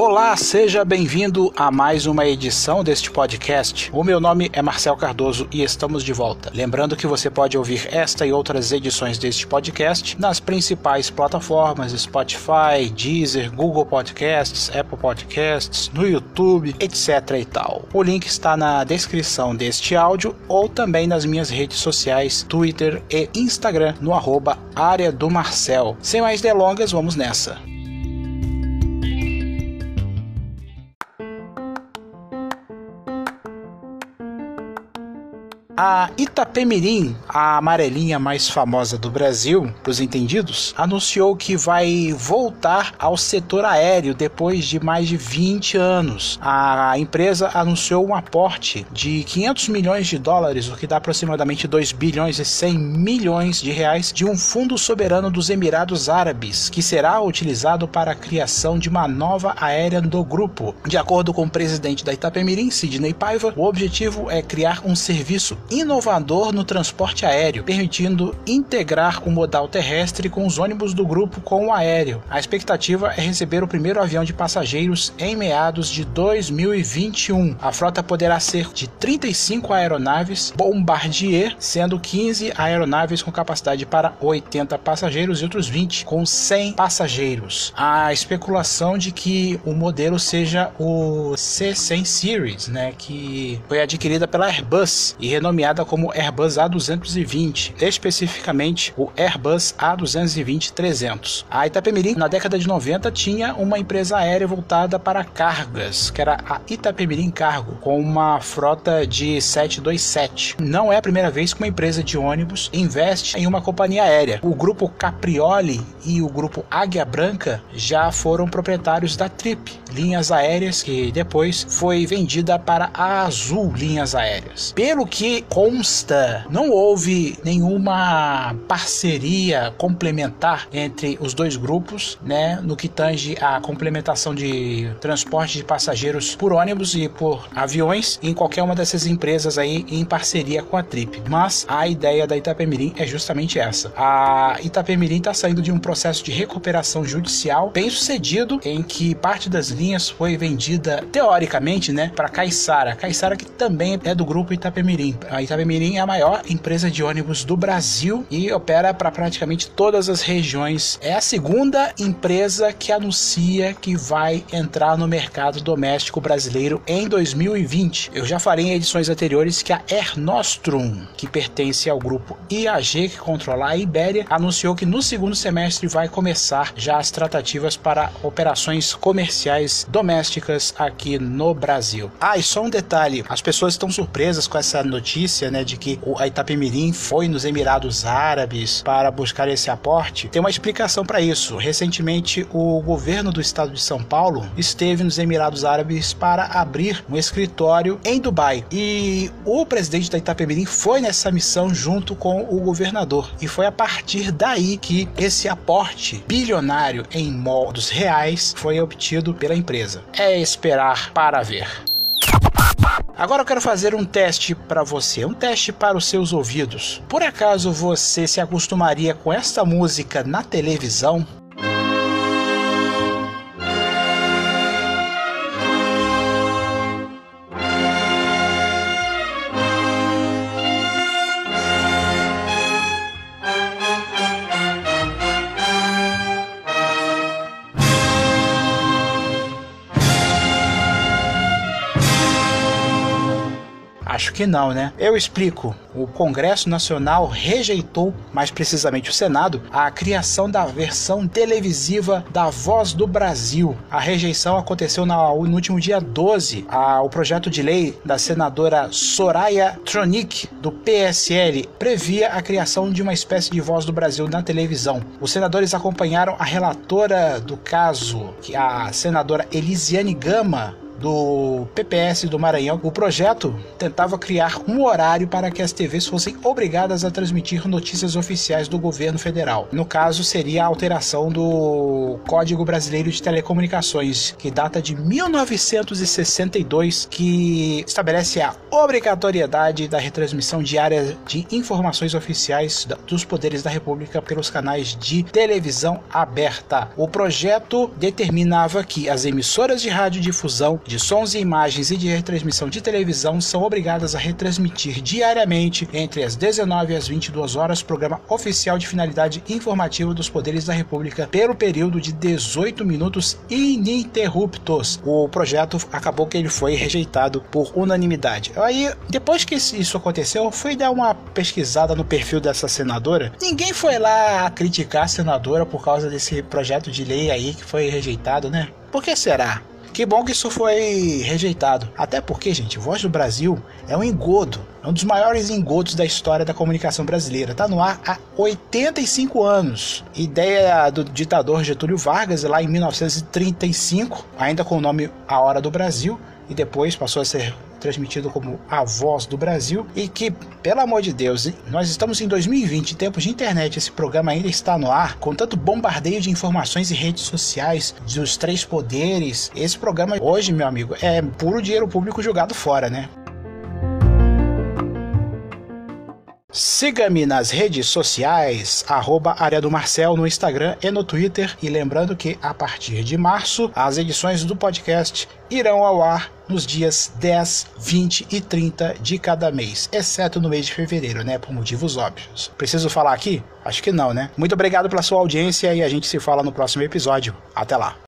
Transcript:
Olá, seja bem-vindo a mais uma edição deste podcast. O meu nome é Marcel Cardoso e estamos de volta. Lembrando que você pode ouvir esta e outras edições deste podcast nas principais plataformas Spotify, Deezer, Google Podcasts, Apple Podcasts, no YouTube, etc e tal. O link está na descrição deste áudio ou também nas minhas redes sociais, Twitter e Instagram, no arroba área do Marcel. Sem mais delongas, vamos nessa. A Itapemirim, a amarelinha mais famosa do Brasil, para os entendidos, anunciou que vai voltar ao setor aéreo depois de mais de 20 anos. A empresa anunciou um aporte de 500 milhões de dólares, o que dá aproximadamente 2 bilhões e 100 milhões de reais, de um fundo soberano dos Emirados Árabes, que será utilizado para a criação de uma nova aérea do grupo. De acordo com o presidente da Itapemirim, Sidney Paiva, o objetivo é criar um serviço inovador no transporte aéreo, permitindo integrar o modal terrestre com os ônibus do grupo com o aéreo. A expectativa é receber o primeiro avião de passageiros em meados de 2021. A frota poderá ser de 35 aeronaves Bombardier, sendo 15 aeronaves com capacidade para 80 passageiros e outros 20 com 100 passageiros. A especulação de que o modelo seja o C100 Series, né, que foi adquirida pela Airbus e renomeada nomeada como Airbus A220, especificamente o Airbus A220-300. A Itapemirim, na década de 90, tinha uma empresa aérea voltada para cargas, que era a Itapemirim Cargo, com uma frota de 727. Não é a primeira vez que uma empresa de ônibus investe em uma companhia aérea. O grupo Caprioli e o grupo Águia Branca já foram proprietários da Trip, linhas aéreas que depois foi vendida para a Azul Linhas Aéreas. Pelo que consta, não houve nenhuma parceria complementar entre os dois grupos, né, no que tange a complementação de transporte de passageiros por ônibus e por aviões em qualquer uma dessas empresas aí em parceria com a Trip. Mas a ideia da Itapemirim é justamente essa. A Itapemirim está saindo de um processo de recuperação judicial bem sucedido em que parte das linhas foi vendida teoricamente, né, para Caixara. Caixara que também é do grupo Itapemirim. A Itapemirim é a maior empresa de ônibus do Brasil e opera para praticamente todas as regiões. É a segunda empresa que anuncia que vai entrar no mercado doméstico brasileiro em 2020. Eu já falei em edições anteriores que a Air Nostrum, que pertence ao grupo IAG, que controla a Ibéria, anunciou que no segundo semestre vai começar já as tratativas para operações comerciais domésticas aqui no Brasil. Ah, e só um detalhe: as pessoas estão surpresas com essa notícia né, de que a Itapemirim foi nos Emirados Árabes para buscar esse aporte, tem uma explicação para isso. Recentemente, o governo do estado de São Paulo esteve nos Emirados Árabes para abrir um escritório em Dubai. E o presidente da Itapemirim foi nessa missão junto com o governador. E foi a partir daí que esse aporte bilionário em modos reais foi obtido pela empresa. É esperar para ver. Agora eu quero fazer um teste para você, um teste para os seus ouvidos. Por acaso você se acostumaria com esta música na televisão? Acho que não, né? Eu explico. O Congresso Nacional rejeitou, mais precisamente o Senado, a criação da versão televisiva da Voz do Brasil. A rejeição aconteceu no último dia 12. o projeto de lei da senadora Soraya Tronic, do PSL, previa a criação de uma espécie de Voz do Brasil na televisão. Os senadores acompanharam a relatora do caso, a senadora Elisiane Gama, do PPS do Maranhão. O projeto tentava criar um horário para que as TVs fossem obrigadas a transmitir notícias oficiais do governo federal. No caso, seria a alteração do Código Brasileiro de Telecomunicações, que data de 1962, que estabelece a obrigatoriedade da retransmissão diária de informações oficiais dos poderes da República pelos canais de televisão aberta. O projeto determinava que as emissoras de radiodifusão de sons e imagens e de retransmissão de televisão são obrigadas a retransmitir diariamente entre as 19 e as 22 horas programa oficial de finalidade informativa dos poderes da República pelo período de 18 minutos ininterruptos. O projeto acabou que ele foi rejeitado por unanimidade. Aí, depois que isso aconteceu, eu fui dar uma pesquisada no perfil dessa senadora. Ninguém foi lá criticar a senadora por causa desse projeto de lei aí que foi rejeitado, né? Por que será? Que bom que isso foi rejeitado. Até porque, gente, Voz do Brasil é um engodo. É um dos maiores engodos da história da comunicação brasileira. Está no ar há 85 anos. Ideia do ditador Getúlio Vargas, lá em 1935, ainda com o nome A Hora do Brasil, e depois passou a ser transmitido como a voz do Brasil e que, pelo amor de Deus, nós estamos em 2020, em tempos de internet, esse programa ainda está no ar, com tanto bombardeio de informações e redes sociais dos três poderes. Esse programa hoje, meu amigo, é puro dinheiro público jogado fora, né? Siga-me nas redes sociais, arroba Área do Marcel no Instagram e no Twitter. E lembrando que a partir de março, as edições do podcast irão ao ar nos dias 10, 20 e 30 de cada mês, exceto no mês de fevereiro, né? Por motivos óbvios. Preciso falar aqui? Acho que não, né? Muito obrigado pela sua audiência e a gente se fala no próximo episódio. Até lá!